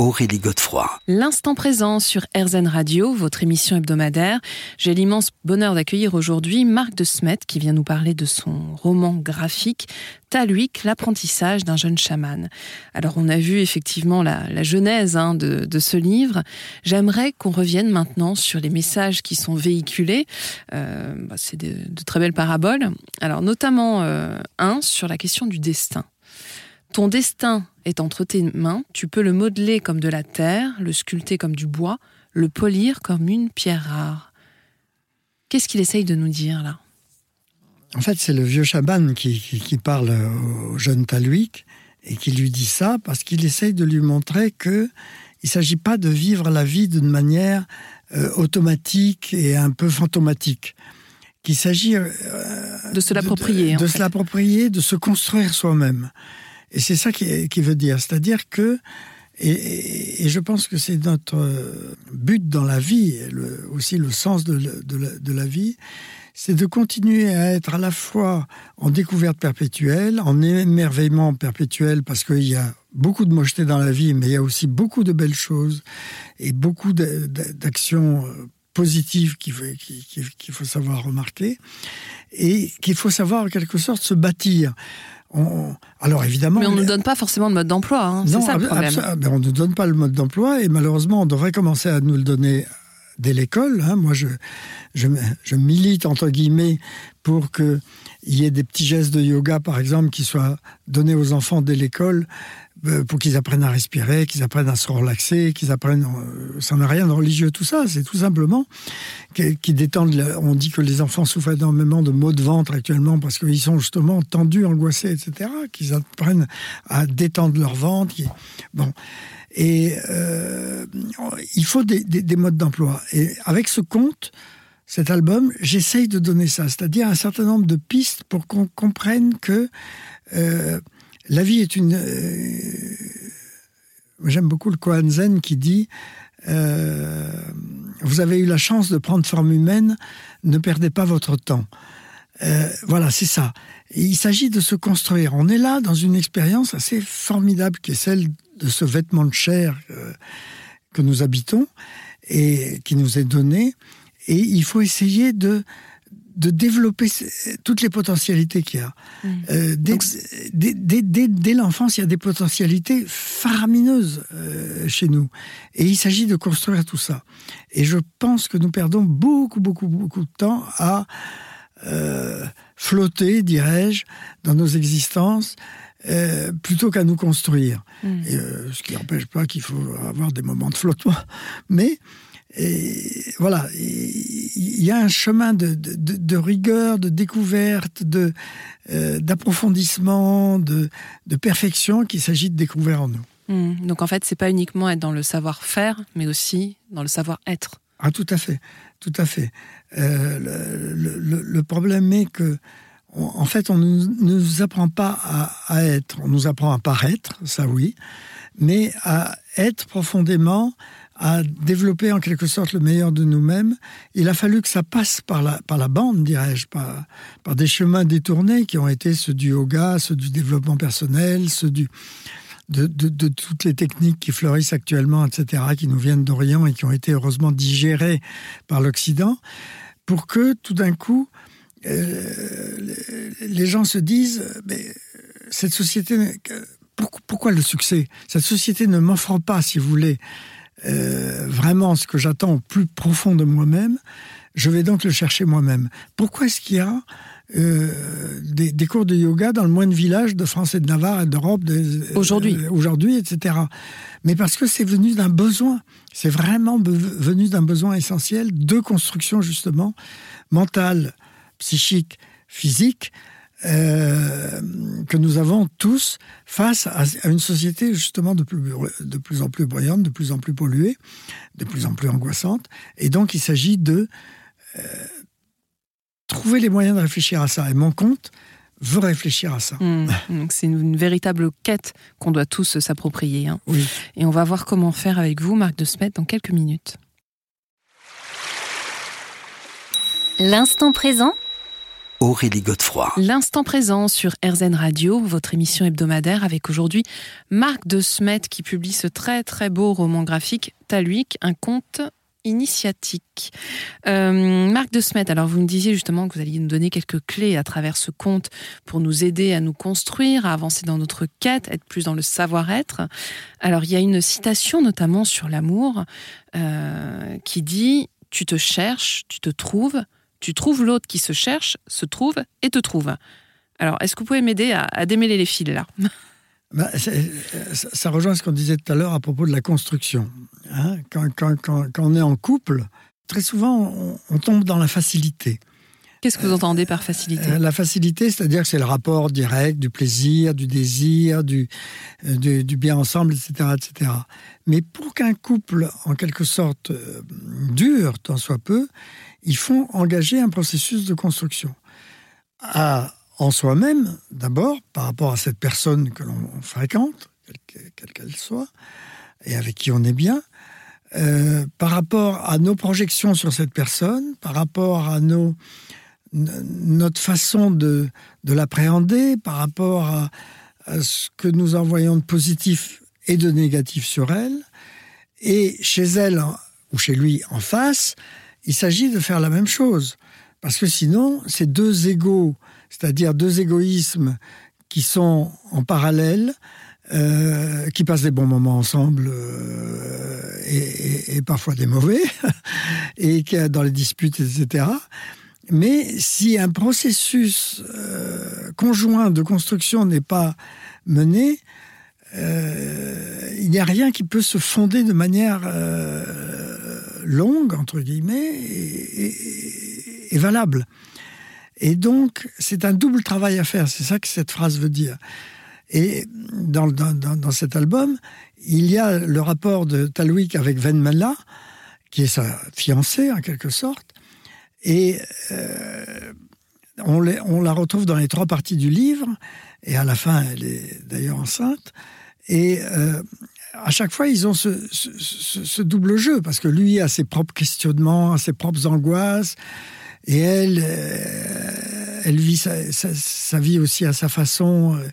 Aurélie Godefroy. L'instant présent sur RZN Radio, votre émission hebdomadaire. J'ai l'immense bonheur d'accueillir aujourd'hui Marc de Smet qui vient nous parler de son roman graphique Taluik, l'apprentissage d'un jeune chaman. Alors on a vu effectivement la, genèse hein, de, ce livre. J'aimerais qu'on revienne maintenant sur les messages qui sont véhiculés. Euh, bah, c'est de, très belles paraboles. Alors notamment euh, un sur la question du destin. Ton destin est entre tes mains, tu peux le modeler comme de la terre, le sculpter comme du bois, le polir comme une pierre rare. Qu'est-ce qu'il essaye de nous dire là? En fait, c'est le vieux chaman qui, parle au jeune Taluik et qui lui dit ça parce qu'il essaye de lui montrer que il ne s'agit pas de vivre la vie d'une manière euh, automatique et un peu fantomatique. Qu'il s'agit euh, de se l'approprier, de, se l'approprier, de se construire soi-même. Et c'est ça qui, veut dire. C'est-à-dire que, et, je pense que c'est notre but dans la vie, aussi le sens de, la, vie, c'est de continuer à être à la fois en découverte perpétuelle, en émerveillement perpétuel, parce qu'il y a beaucoup de mocheté dans la vie, mais il y a aussi beaucoup de belles choses et beaucoup d'actions positives qu'il faut savoir remarquer et qu'il faut savoir en quelque sorte se bâtir alors évidemment. Mais on ne nous donne pas forcément le mode d'emploi, hein. c'est ça le problème. Ben, on ne donne pas le mode d'emploi et malheureusement on devrait commencer à nous le donner dès l'école. Hein. Moi je, je, milite entre guillemets pour qu'il y ait des petits gestes de yoga par exemple qui soient donnés aux enfants dès l'école pour qu'ils apprennent à respirer, qu'ils apprennent à se relaxer, qu'ils apprennent. Euh, ça n'a rien de religieux tout ça, c'est tout simplement qui détendent. On dit que les enfants souffrent énormément de maux de ventre actuellement parce qu'ils sont justement tendus, angoissés, etc. Qu'ils apprennent à détendre leur ventre. Bon. Et euh, il faut des, des modes d'emploi. Et avec ce conte, cet album, j'essaye de donner ça, c'est-à-dire un certain nombre de pistes pour qu'on comprenne que euh, la vie est une. Euh, j'aime beaucoup le Kohan Zen qui dit euh, Vous avez eu la chance de prendre forme humaine, ne perdez pas votre temps. Euh, voilà, c'est ça. il s'agit de se construire. On est là dans une expérience assez formidable qui est celle de ce vêtement de chair que nous habitons et qui nous est donné. Et il faut essayer de de développer toutes les potentialités qu'il y a. Mmh. Euh, dès, l'enfance, il y a des potentialités faramineuses euh, chez nous. Et il s'agit de construire tout ça. Et je pense que nous perdons beaucoup, beaucoup, beaucoup de temps à euh, flotter, dirais-je, dans nos existences. plutôt qu'à nous construire. Mmh. ce qui n'empêche pas qu'il faut avoir des moments de flottement. Mais et voilà, il y a un chemin de, rigueur, de découverte, de euh, d'approfondissement, de, perfection qu'il s'agit de découvrir en nous. Hmm. donc en fait, c'est pas uniquement être dans le savoir-faire, mais aussi dans le savoir-être. Ah, tout à fait, tout à fait. Euh, le, problème est que, en fait, on ne nous apprend pas à, à, être, on nous apprend à paraître, ça oui, mais à être profondément à développer en quelque sorte le meilleur de nous-mêmes. Il a fallu que ça passe par la, par la bande, dirais-je, par, par des chemins détournés qui ont été ceux du yoga, ceux du développement personnel, ceux du, de, de, toutes les techniques qui fleurissent actuellement, etc., qui nous viennent d'Orient et qui ont été heureusement digérées par l'Occident, pour que tout d'un coup, euh, les gens se disent, mais cette société, pourquoi le succès? Cette société ne m'offre pas, si vous voulez, euh, vraiment ce que j'attends au plus profond de moi-même, je vais donc le chercher moi-même. Pourquoi est-ce qu'il y a euh, des, cours de yoga dans le moindre village de France et de Navarre et d'Europe aujourd'hui, euh, aujourd'hui, etc. Mais parce que c'est venu d'un besoin. C'est vraiment venu d'un besoin essentiel de construction justement mentale, psychique, physique, euh, que nous avons tous face à, une société justement de plus, de plus en plus bruyante, de plus en plus polluée, de plus en plus angoissante. Et donc il s'agit de euh, trouver les moyens de réfléchir à ça. Et mon compte veut réfléchir à ça. Mmh. c'est une, véritable quête qu'on doit tous s'approprier. Hein. Oui. Et on va voir comment faire avec vous, Marc de Smet, dans quelques minutes. L'instant présent Aurélie Godefroy. L'instant présent sur RZN Radio, votre émission hebdomadaire avec aujourd'hui Marc de Smet qui publie ce très très beau roman graphique Taluik, un conte initiatique. Euh, Marc de Smet, alors vous me disiez justement que vous alliez nous donner quelques clés à travers ce conte pour nous aider à nous construire, à avancer dans notre quête, être plus dans le savoir-être. Alors il y a une citation notamment sur l'amour euh, qui dit « Tu te cherches, tu te trouves, tu trouves l'autre qui se cherche, se trouve et te trouve. Alors, est-ce que vous pouvez m'aider à, démêler les fils là? Bah, ça, rejoint ce qu'on disait tout à l'heure à propos de la construction. Hein. quand, on est en couple, très souvent, on, tombe dans la facilité. Qu'est-ce que vous entendez par facilité? Euh, La facilité, c'est-à-dire que c'est le rapport direct du plaisir, du désir, du, euh, du, bien ensemble, etc., etc. Mais pour qu'un couple, en quelque sorte, dure, tant soit peu, il faut engager un processus de construction. À, en soi-même, d'abord, par rapport à cette personne que l'on fréquente, quelle qu'elle soit, et avec qui on est bien, euh, par rapport à nos projections sur cette personne, par rapport à nos, notre façon de, de l'appréhender, par rapport à, à, ce que nous envoyons de positif et de négatif sur elle, et chez elle ou chez lui en face, il s'agit de faire la même chose. Parce que sinon, ces deux égaux, c'est-à-dire deux égoïsmes qui sont en parallèle, euh, qui passent des bons moments ensemble euh, et, parfois des mauvais, et dans les disputes, etc. Mais si un processus euh, conjoint de construction n'est pas mené, il n'y a rien qui peut se fonder de manière longue, entre guillemets, et, valable. Et donc, c'est un double travail à faire, c'est ça que cette phrase veut dire. Et dans, dans, cet album, il y a le rapport de Talwik avec Venmela, qui est sa fiancée en quelque sorte, et euh, on, on, la retrouve dans les trois parties du livre, et à la fin, elle est d'ailleurs enceinte. Et euh, à chaque fois, ils ont ce, double jeu, parce que lui a ses propres questionnements, ses propres angoisses, et elle, euh, elle vit sa, vie aussi à sa façon. Euh,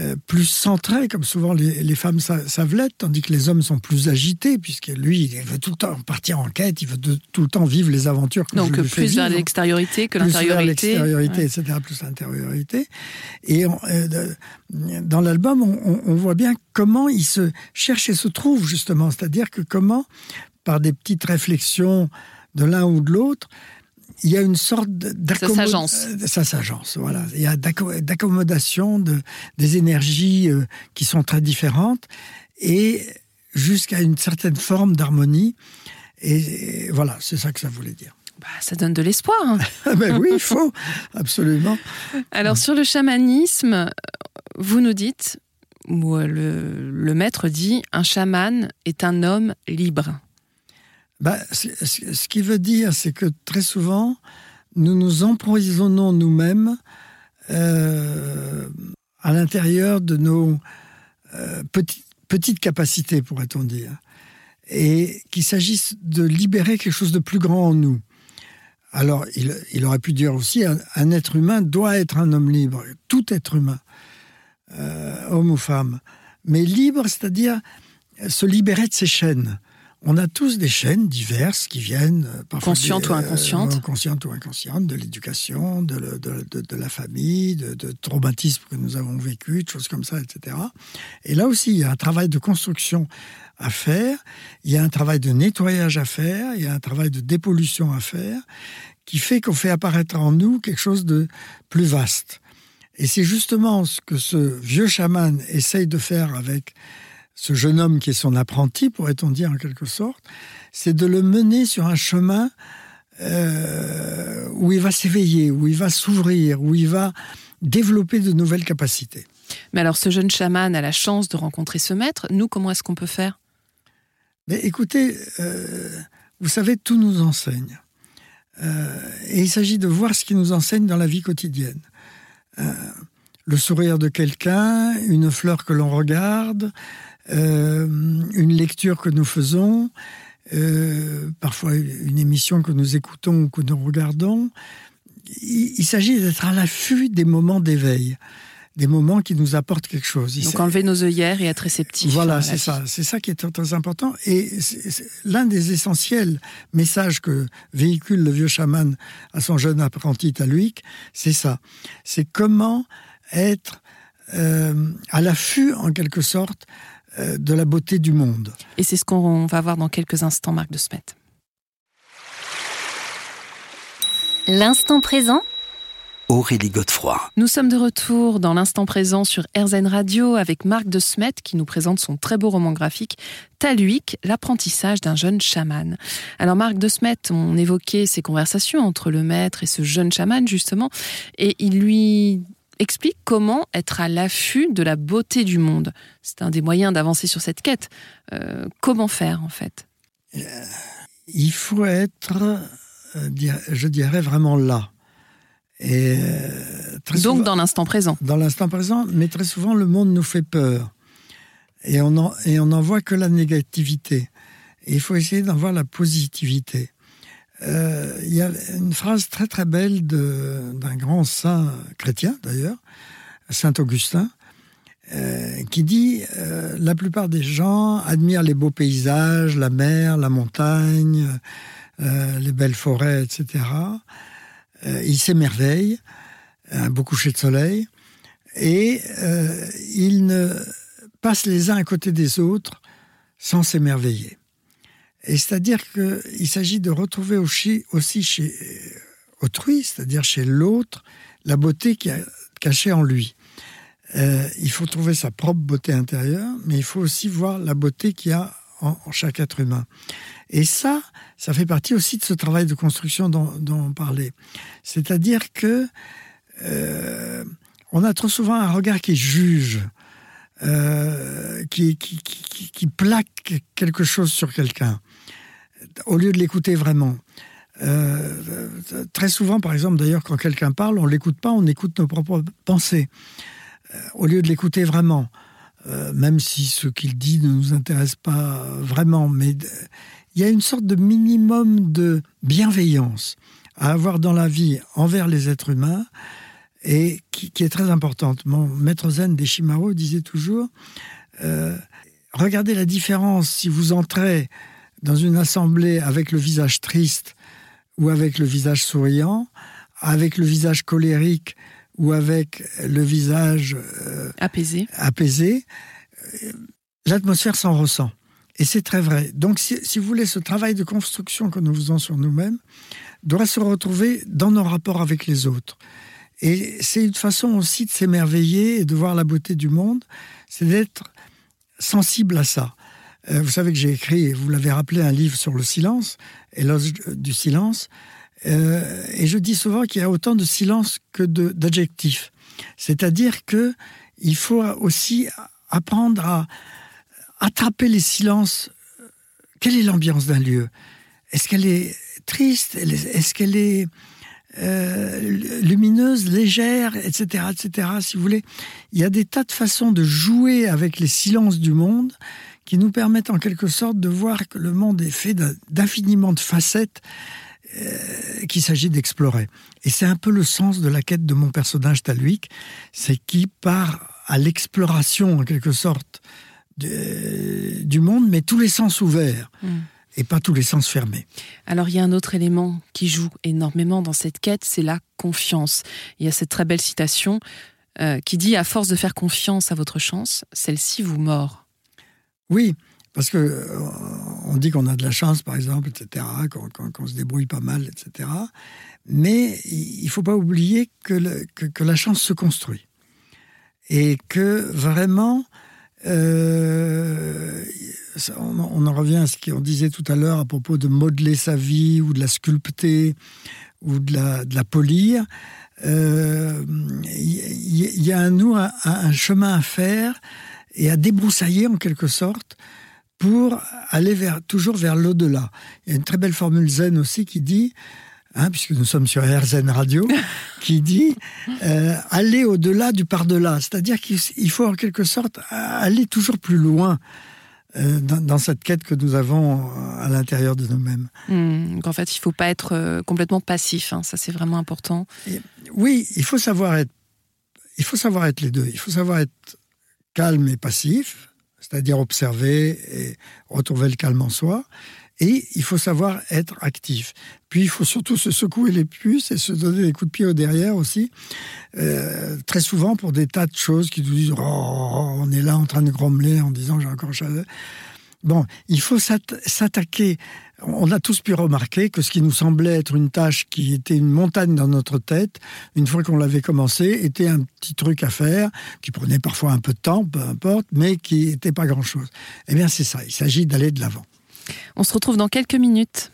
euh, plus centré, comme souvent les, femmes savent l'être, tandis que les hommes sont plus agités, puisque lui, il veut tout le temps partir en quête, il veut tout le temps vivre les aventures que Donc je lui plus vers l'extériorité que l'intériorité. L'extériorité, etc., plus l'intériorité. Et euh, dans l'album, on, on, voit bien comment il se cherche et se trouve, justement. C'est-à-dire que comment, par des petites réflexions de l'un ou de l'autre, il y a une sorte d'accommodation. Ça s'agence, voilà. Il y a d'accommodation de, des énergies euh, qui sont très différentes et jusqu'à une certaine forme d'harmonie. Et, voilà, c'est ça que ça voulait dire. Bah, ça donne de l'espoir. Hein. ben oui, il faut, absolument. Alors, sur le chamanisme, vous nous dites, ou euh, le, le maître dit, un chaman est un homme libre. Bah, ce qui veut dire, c'est que très souvent, nous nous empoisonnons nous-mêmes euh, à l'intérieur de nos euh, petites, petites capacités, pourrait-on dire. Et qu'il s'agisse de libérer quelque chose de plus grand en nous. Alors, il, aurait pu dire aussi, un, être humain doit être un homme libre, tout être humain, euh, homme ou femme. Mais libre, c'est-à-dire se libérer de ses chaînes on a tous des chaînes diverses qui viennent euh, parfois conscientes ou euh, inconscientes, conscientes ou inconscientes, de l'éducation, de, la famille, de, traumatismes que nous avons vécu, de choses comme ça, etc. Et là aussi, il y a un travail de construction à faire, il y a un travail de nettoyage à faire, il y a un travail de dépollution à faire, qui fait qu'on fait apparaître en nous quelque chose de plus vaste. Et c'est justement ce que ce vieux chaman essaye de faire avec ce jeune homme qui est son apprenti, pourrait-on dire en quelque sorte, c'est de le mener sur un chemin euh, où il va s'éveiller, où il va s'ouvrir, où il va développer de nouvelles capacités. Mais alors ce jeune chaman a la chance de rencontrer ce maître. Nous, comment est-ce qu'on peut faire? Mais écoutez, euh, vous savez, tout nous enseigne. Euh, et il s'agit de voir ce qui nous enseigne dans la vie quotidienne. Le sourire de quelqu'un, une fleur que l'on regarde, euh, une lecture que nous faisons, euh, parfois une émission que nous écoutons ou que nous regardons. il, s'agit d'être à l'affût des moments d'éveil, des moments qui nous apportent quelque chose. Donc enlever nos œillères et être réceptif. Voilà, c'est ça. C'est ça qui est très important. Et l'un des essentiels messages que véhicule le vieux chaman à son jeune apprenti taluique, c'est ça. C'est comment être euh, à l'affût, en quelque sorte, euh, de la beauté du monde. Et c'est ce qu'on va voir dans quelques instants, Marc de Smet. L'instant présent Aurélie Godefroy. Nous sommes de retour dans l'instant présent sur RZN Radio avec Marc de Smet qui nous présente son très beau roman graphique Taluik, l'apprentissage d'un jeune chaman. Alors Marc de Smet, on évoquait ces conversations entre le maître et ce jeune chaman justement et il lui explique comment être à l'affût de la beauté du monde. C'est un des moyens d'avancer sur cette quête. Euh, comment faire en fait? Euh, Il faut être euh, je dirais vraiment là. Et Donc dans l'instant présent. Dans l'instant présent, mais très souvent le monde nous fait peur. Et on n'en voit que la négativité. Et il faut essayer d'en voir la positivité. Euh, il y a une phrase très très belle d'un grand saint chrétien d'ailleurs, Saint Augustin, euh, qui dit La plupart des gens admirent les beaux paysages, la mer, la montagne, euh, les belles forêts, etc. Euh, ils s'émerveillent, un beau coucher de soleil, et euh, ils ne passent les uns à côté des autres sans s'émerveiller. Et c'est-à-dire qu'il s'agit de retrouver aussi, chez autrui, c'est-à-dire chez l'autre, la beauté qui est cachée en lui. il faut trouver sa propre beauté intérieure, mais il faut aussi voir la beauté qu'il y a en, chaque être humain. Et ça, ça fait partie aussi de ce travail de construction dont, on parlait. C'est-à-dire que euh, on a trop souvent un regard qui juge, euh, qui, plaque quelque chose sur quelqu'un, au lieu de l'écouter vraiment. Euh, très souvent, par exemple, d'ailleurs, quand quelqu'un parle, on l'écoute pas, on écoute nos propres pensées, au lieu de l'écouter vraiment. même si ce qu'il dit ne nous intéresse pas vraiment, mais il y a une sorte de minimum de bienveillance à avoir dans la vie envers les êtres humains et qui, est très importante. Mon maître zen Deshimaru disait toujours euh, regardez la différence si vous entrez dans une assemblée avec le visage triste ou avec le visage souriant, avec le visage colérique ou avec le visage euh, apaisé. apaisé euh, l'atmosphère s'en ressent. Et c'est très vrai. Donc, si, vous voulez, ce travail de construction que nous faisons sur nous-mêmes doit se retrouver dans nos rapports avec les autres. Et c'est une façon aussi de s'émerveiller et de voir la beauté du monde, c'est d'être sensible à ça. Euh, vous savez que j'ai écrit, vous l'avez rappelé, un livre sur le silence, Éloge du silence. Euh, et je dis souvent qu'il y a autant de silence que d'adjectifs. C'est-à-dire que il faut aussi apprendre à, attraper les silences. Quelle est l'ambiance d'un lieu? Est-ce qu'elle est triste? Est-ce qu'elle est euh, lumineuse, légère, etc., etc. Si vous voulez, il y a des tas de façons de jouer avec les silences du monde qui nous permettent en quelque sorte de voir que le monde est fait d'infiniment de facettes euh, qu'il s'agit d'explorer. Et c'est un peu le sens de la quête de mon personnage Taluik, c'est qui part à l'exploration en quelque sorte du monde, mais tous les sens ouverts. Hmm. Et pas tous les sens fermés. Alors il y a un autre élément qui joue énormément dans cette quête, c'est la confiance. Il y a cette très belle citation euh, qui dit À force de faire confiance à votre chance, celle-ci vous mord. Oui, parce que euh, on dit qu'on a de la chance, par exemple, etc., qu'on se débrouille pas mal, etc. Mais il faut pas oublier que, que, la chance se construit. Et que vraiment, euh, on, en revient à ce qu'on disait tout à l'heure à propos de modeler sa vie ou de la sculpter ou de la, polir. Il euh, y, a à nous un, chemin à faire et à débroussailler en quelque sorte pour aller vers, toujours vers l'au-delà. Il y a une très belle formule zen aussi qui dit Hein, puisque nous sommes sur RZN Radio, qui dit euh, aller au-delà du par-delà. C'est-à-dire qu'il faut en quelque sorte aller toujours plus loin euh, dans, cette quête que nous avons à l'intérieur de nous-mêmes. Hmm, en fait, il ne faut pas être euh, complètement passif, hein, ça c'est vraiment important. oui, il faut savoir être, il faut savoir être les deux. Il faut savoir être calme et passif, c'est-à-dire observer et retrouver le calme en soi. Et il faut savoir être actif. Puis il faut surtout se secouer les puces et se donner des coups de pied au derrière aussi. Euh, très souvent pour des tas de choses qui nous disent oh, on est là en train de grommeler en disant j'ai encore. Bon, il faut s'attaquer. On a tous pu remarquer que ce qui nous semblait être une tâche qui était une montagne dans notre tête, une fois qu'on l'avait commencé, était un petit truc à faire, qui prenait parfois un peu de temps, peu importe, mais qui n'était pas grand-chose. Eh bien, c'est ça. Il s'agit d'aller de l'avant. On se retrouve dans quelques minutes.